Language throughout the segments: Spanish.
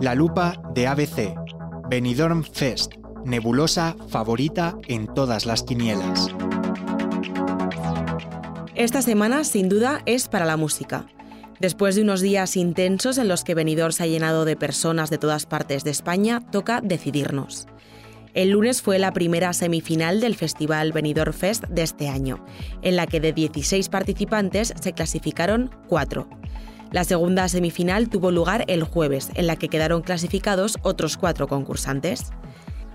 La lupa de ABC. Benidorm Fest. Nebulosa favorita en todas las quinielas. Esta semana, sin duda, es para la música. Después de unos días intensos en los que Benidorm se ha llenado de personas de todas partes de España, toca decidirnos. El lunes fue la primera semifinal del Festival Benidorm Fest de este año, en la que de 16 participantes se clasificaron 4. La segunda semifinal tuvo lugar el jueves, en la que quedaron clasificados otros cuatro concursantes.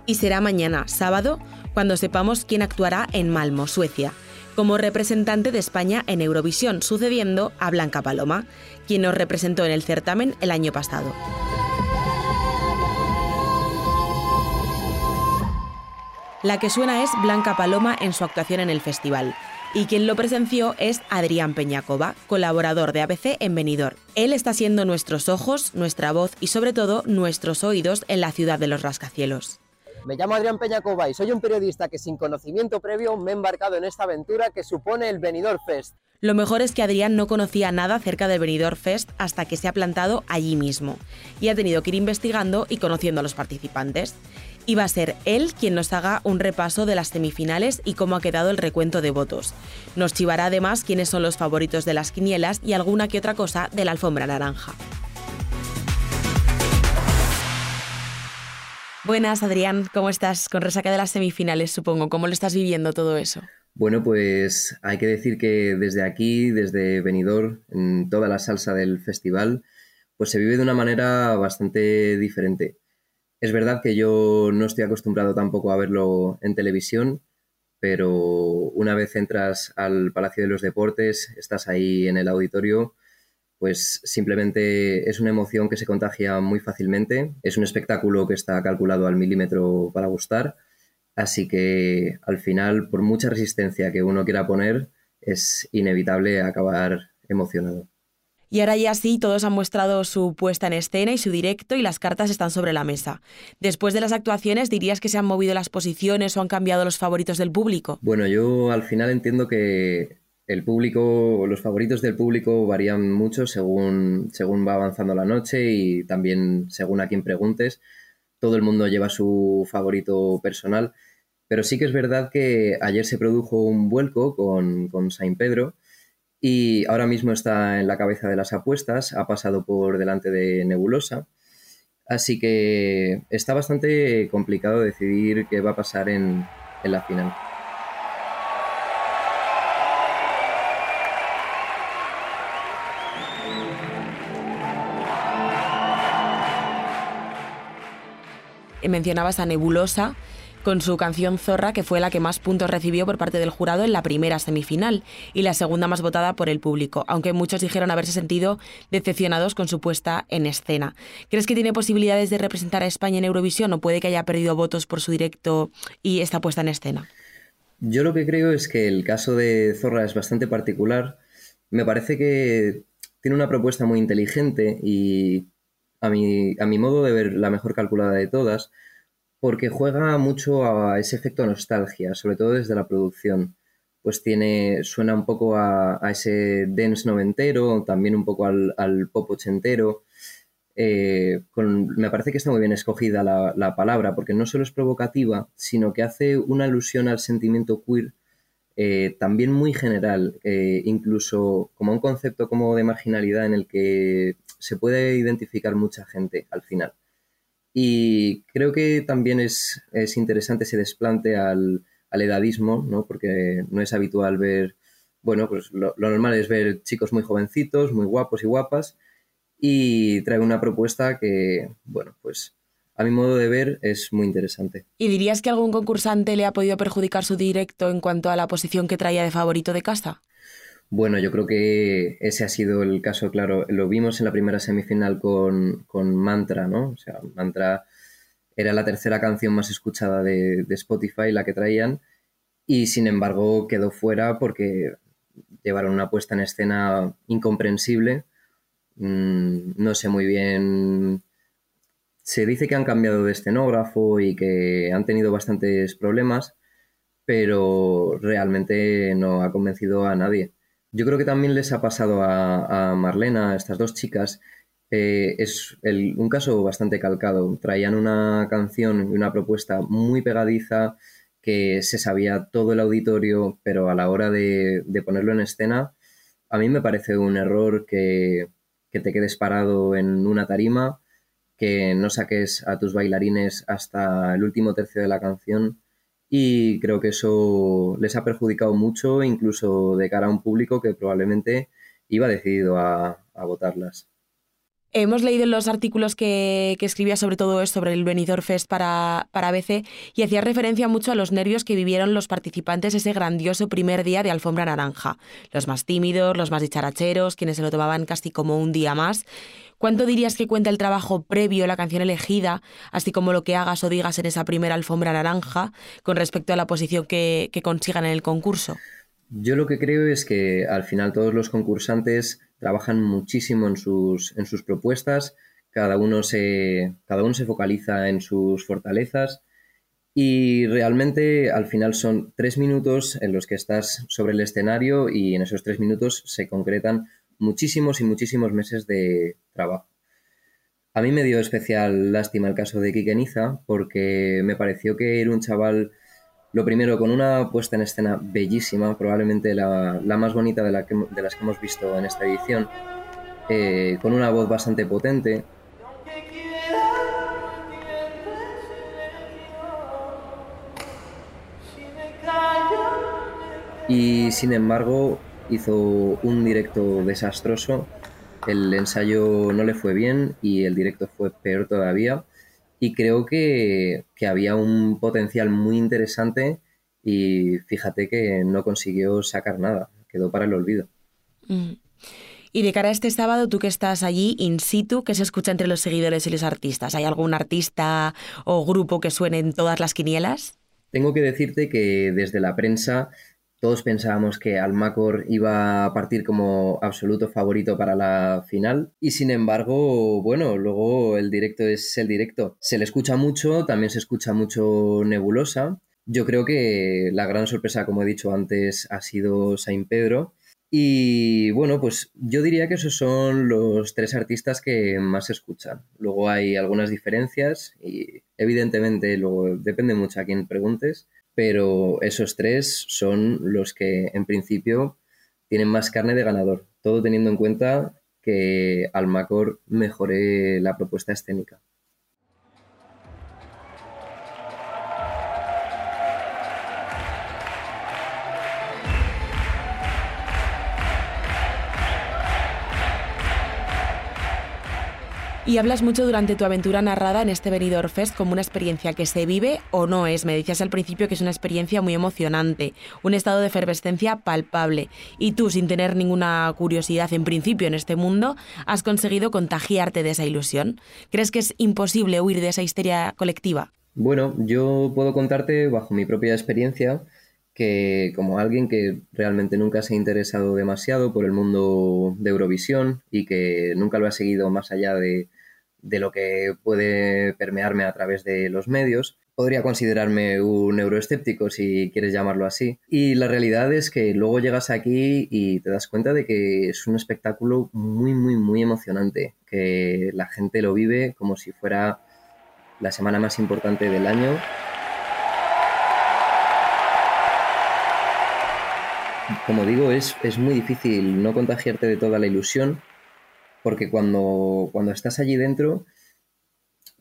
Y será mañana, sábado, cuando sepamos quién actuará en Malmo, Suecia, como representante de España en Eurovisión, sucediendo a Blanca Paloma, quien nos representó en el certamen el año pasado. La que suena es Blanca Paloma en su actuación en el festival, y quien lo presenció es Adrián Peñacova, colaborador de ABC en Benidorm. Él está siendo nuestros ojos, nuestra voz y sobre todo nuestros oídos en la ciudad de los rascacielos. Me llamo Adrián Peñacova y soy un periodista que sin conocimiento previo me he embarcado en esta aventura que supone el Benidorm Fest. Lo mejor es que Adrián no conocía nada acerca del Benidorm Fest hasta que se ha plantado allí mismo y ha tenido que ir investigando y conociendo a los participantes y va a ser él quien nos haga un repaso de las semifinales y cómo ha quedado el recuento de votos. Nos chivará además quiénes son los favoritos de las quinielas y alguna que otra cosa de la alfombra naranja. Buenas, Adrián, ¿cómo estás? Con resaca de las semifinales, supongo. ¿Cómo lo estás viviendo todo eso? Bueno, pues hay que decir que desde aquí, desde Benidorm, en toda la salsa del festival, pues se vive de una manera bastante diferente. Es verdad que yo no estoy acostumbrado tampoco a verlo en televisión, pero una vez entras al Palacio de los Deportes, estás ahí en el auditorio, pues simplemente es una emoción que se contagia muy fácilmente. Es un espectáculo que está calculado al milímetro para gustar. Así que al final, por mucha resistencia que uno quiera poner, es inevitable acabar emocionado. Y ahora ya sí, todos han mostrado su puesta en escena y su directo y las cartas están sobre la mesa. Después de las actuaciones, ¿dirías que se han movido las posiciones o han cambiado los favoritos del público? Bueno, yo al final entiendo que el público, los favoritos del público varían mucho según, según va avanzando la noche y también según a quien preguntes. Todo el mundo lleva su favorito personal. Pero sí que es verdad que ayer se produjo un vuelco con, con Saint Pedro y ahora mismo está en la cabeza de las apuestas, ha pasado por delante de Nebulosa, así que está bastante complicado decidir qué va a pasar en, en la final. mencionabas a Nebulosa, con su canción Zorra, que fue la que más puntos recibió por parte del jurado en la primera semifinal y la segunda más votada por el público, aunque muchos dijeron haberse sentido decepcionados con su puesta en escena. ¿Crees que tiene posibilidades de representar a España en Eurovisión o puede que haya perdido votos por su directo y esta puesta en escena? Yo lo que creo es que el caso de Zorra es bastante particular. Me parece que tiene una propuesta muy inteligente y a mi, a mi modo de ver la mejor calculada de todas porque juega mucho a ese efecto nostalgia, sobre todo desde la producción. Pues tiene, suena un poco a, ese dance noventero, también un poco al, pop ochentero. Eh, me parece que está muy bien escogida la, palabra, porque no solo es provocativa, sino que hace una alusión al sentimiento queer eh, también muy general, eh, incluso como un concepto como de marginalidad en el que se puede identificar mucha gente al final. Y creo que también es, es interesante ese desplante al, al, edadismo, ¿no? porque no es habitual ver, bueno, pues lo, normal es ver chicos muy jovencitos, muy guapos y guapas, y trae una propuesta que, bueno, pues a mi modo de ver es muy interesante. ¿Y dirías que algún concursante le ha podido perjudicar su directo en cuanto a la posición que traía de favorito de casa? Bueno, yo creo que ese ha sido el caso, claro. Lo vimos en la primera semifinal con, Mantra, ¿no? O sea, Mantra era la tercera canción más escuchada de, Spotify, la que traían, y sin embargo quedó fuera porque llevaron una puesta en escena incomprensible. Mm, no sé muy bien. Se dice que han cambiado de escenógrafo y que han tenido bastantes problemas, pero realmente no ha convencido a nadie. Yo creo que también les ha pasado a, Marlena, a estas dos chicas, eh, es un caso bastante calcado. Traían una canción y una propuesta muy pegadiza que se sabía todo el auditorio, pero a la hora de, ponerlo en escena, a mí me parece un error que, que te quedes parado en una tarima, que no saques a tus bailarines hasta el último tercio de la canción y creo que eso les ha perjudicado mucho, incluso de cara a un público que probablemente iba decidido a, a votarlas. Hemos leído los artículos que, que escribía sobre todo sobre el Benidorm Fest para, para ABC, y hacía referencia mucho a los nervios que vivieron los participantes ese grandioso primer día de Alfombra Naranja. Los más tímidos, los más dicharacheros, quienes se lo tomaban casi como un día más. ¿Cuánto dirías que cuenta el trabajo previo, la canción elegida, así como lo que hagas o digas en esa primera Alfombra Naranja, con respecto a la posición que, consigan en el concurso? Yo lo que creo es que al final todos los concursantes trabajan muchísimo en sus, en sus propuestas, cada uno, se, cada uno se focaliza en sus fortalezas y realmente al final son tres minutos en los que estás sobre el escenario y en esos tres minutos se concretan muchísimos y muchísimos meses de trabajo. A mí me dio especial lástima el caso de Kikeniza porque me pareció que era un chaval lo primero, con una puesta en escena bellísima, probablemente la, más bonita de, las que hemos visto en esta edición, eh, con una voz bastante potente. Y sin embargo hizo un directo desastroso, el ensayo no le fue bien y el directo fue peor todavía y creo que, había un potencial muy interesante y fíjate que no consiguió sacar nada, quedó para el olvido. Mm. Y de cara a este sábado, tú que estás allí in situ, ¿qué se escucha entre los seguidores y los artistas? ¿Hay algún artista o grupo que suene en todas las quinielas? Tengo que decirte que desde la prensa todos pensábamos que Almacor iba a partir como absoluto favorito para la final y sin embargo, bueno, luego el directo es el directo. Se le escucha mucho, también se escucha mucho Nebulosa. Yo creo que la gran sorpresa, como he dicho antes, ha sido Saint Pedro. Y bueno, pues yo diría que esos son los tres artistas que más se escuchan. Luego hay algunas diferencias y evidentemente luego depende mucho a quién preguntes pero esos tres son los que en principio tienen más carne de ganador, todo teniendo en cuenta que Almacor mejore la propuesta escénica. Y hablas mucho durante tu aventura narrada en este Benidorm Fest como una experiencia que se vive o no es. Me decías al principio que es una experiencia muy emocionante, un estado de efervescencia palpable. Y tú, sin tener ninguna curiosidad en principio en este mundo, has conseguido contagiarte de esa ilusión. ¿Crees que es imposible huir de esa histeria colectiva? Bueno, yo puedo contarte bajo mi propia experiencia que como alguien que realmente nunca se ha interesado demasiado por el mundo de Eurovisión y que nunca lo ha seguido más allá de, lo que puede permearme a través de los medios, podría considerarme un euroescéptico si quieres llamarlo así. Y la realidad es que luego llegas aquí y te das cuenta de que es un espectáculo muy, muy, muy emocionante, que la gente lo vive como si fuera la semana más importante del año como digo, es, muy difícil no contagiarte de toda la ilusión, porque cuando, cuando estás allí dentro,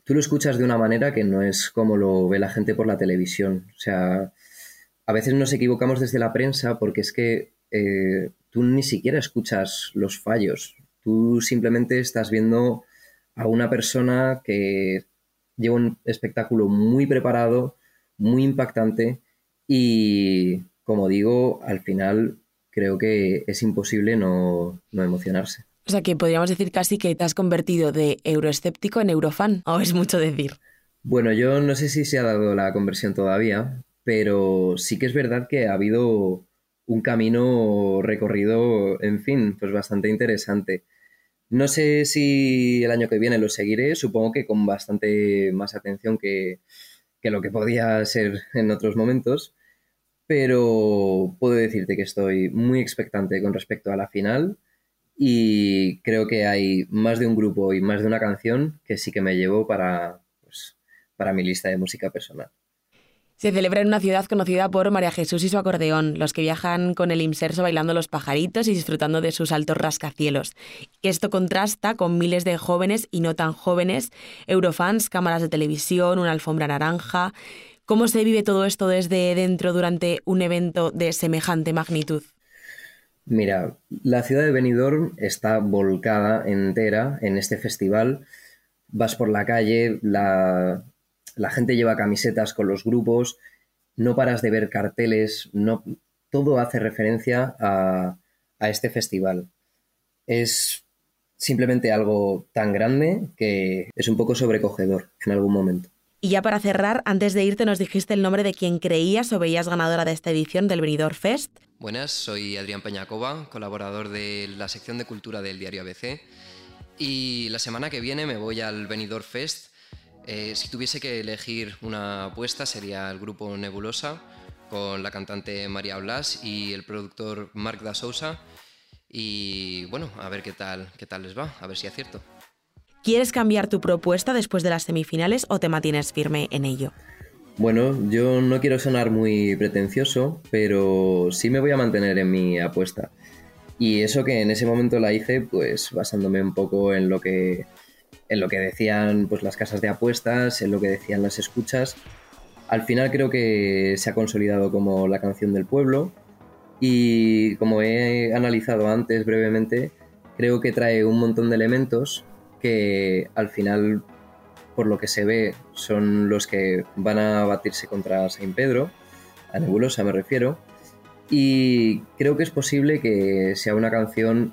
tú lo escuchas de una manera que no es como lo ve la gente por la televisión. O sea, a veces nos equivocamos desde la prensa porque es que eh, tú ni siquiera escuchas los fallos. Tú simplemente estás viendo a una persona que lleva un espectáculo muy preparado, muy impactante y, como digo, al final creo que es imposible no, emocionarse. O sea que podríamos decir casi que te has convertido de euroescéptico en eurofan, o es mucho decir. Bueno, yo no sé si se ha dado la conversión todavía, pero sí que es verdad que ha habido un camino recorrido, en fin, pues bastante interesante. No sé si el año que viene lo seguiré, supongo que con bastante más atención que, que lo que podía ser en otros momentos, pero puedo decirte que estoy muy expectante con respecto a la final y creo que hay más de un grupo y más de una canción que sí que me llevo para, pues, para mi lista de música personal. Se celebra en una ciudad conocida por María Jesús y su acordeón, los que viajan con el inserso bailando los pajaritos y disfrutando de sus altos rascacielos. Esto contrasta con miles de jóvenes y no tan jóvenes, eurofans, cámaras de televisión, una alfombra naranja. ¿Cómo se vive todo esto desde dentro durante un evento de semejante magnitud? Mira, la ciudad de Benidorm está volcada entera en este festival. Vas por la calle, la, gente lleva camisetas con los grupos, no paras de ver carteles, no, todo hace referencia a, a este festival. Es simplemente algo tan grande que es un poco sobrecogedor en algún momento. Y ya para cerrar, antes de irte nos dijiste el nombre de quien creías o veías ganadora de esta edición del Benidorm Fest. Buenas, soy Adrián Peñacova, colaborador de la sección de cultura del diario ABC. Y la semana que viene me voy al Benidorm Fest. Eh, si tuviese que elegir una apuesta sería el grupo Nebulosa con la cantante María Blas y el productor Marc da Sousa. Y bueno, a ver qué tal, qué tal les va, a ver si acierto. ¿Quieres cambiar tu propuesta después de las semifinales o te mantienes firme en ello? Bueno, yo no quiero sonar muy pretencioso, pero sí me voy a mantener en mi apuesta. Y eso que en ese momento la hice, pues basándome un poco en lo que, en lo que decían pues, las casas de apuestas, en lo que decían las escuchas. Al final creo que se ha consolidado como la canción del pueblo y como he analizado antes brevemente, creo que trae un montón de elementos que al final, por lo que se ve, son los que van a batirse contra Saint Pedro, a Nebulosa me refiero, y creo que es posible que sea una canción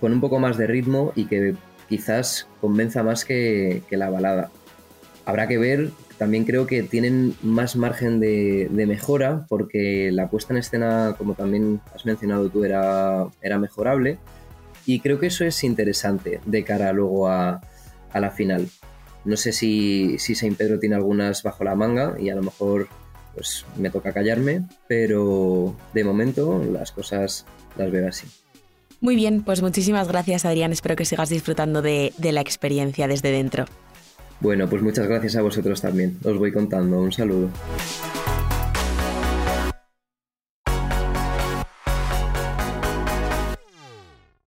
con un poco más de ritmo y que quizás convenza más que, la balada. Habrá que ver, también creo que tienen más margen de, mejora porque la puesta en escena, como también has mencionado tú, era, era mejorable y creo que eso es interesante de cara luego a, la final. No sé si, si Saint Pedro tiene algunas bajo la manga y a lo mejor pues me toca callarme, pero de momento las cosas las veo así. Muy bien, pues muchísimas gracias Adrián, espero que sigas disfrutando de, de la experiencia desde dentro. Bueno, pues muchas gracias a vosotros también, os voy contando, un saludo.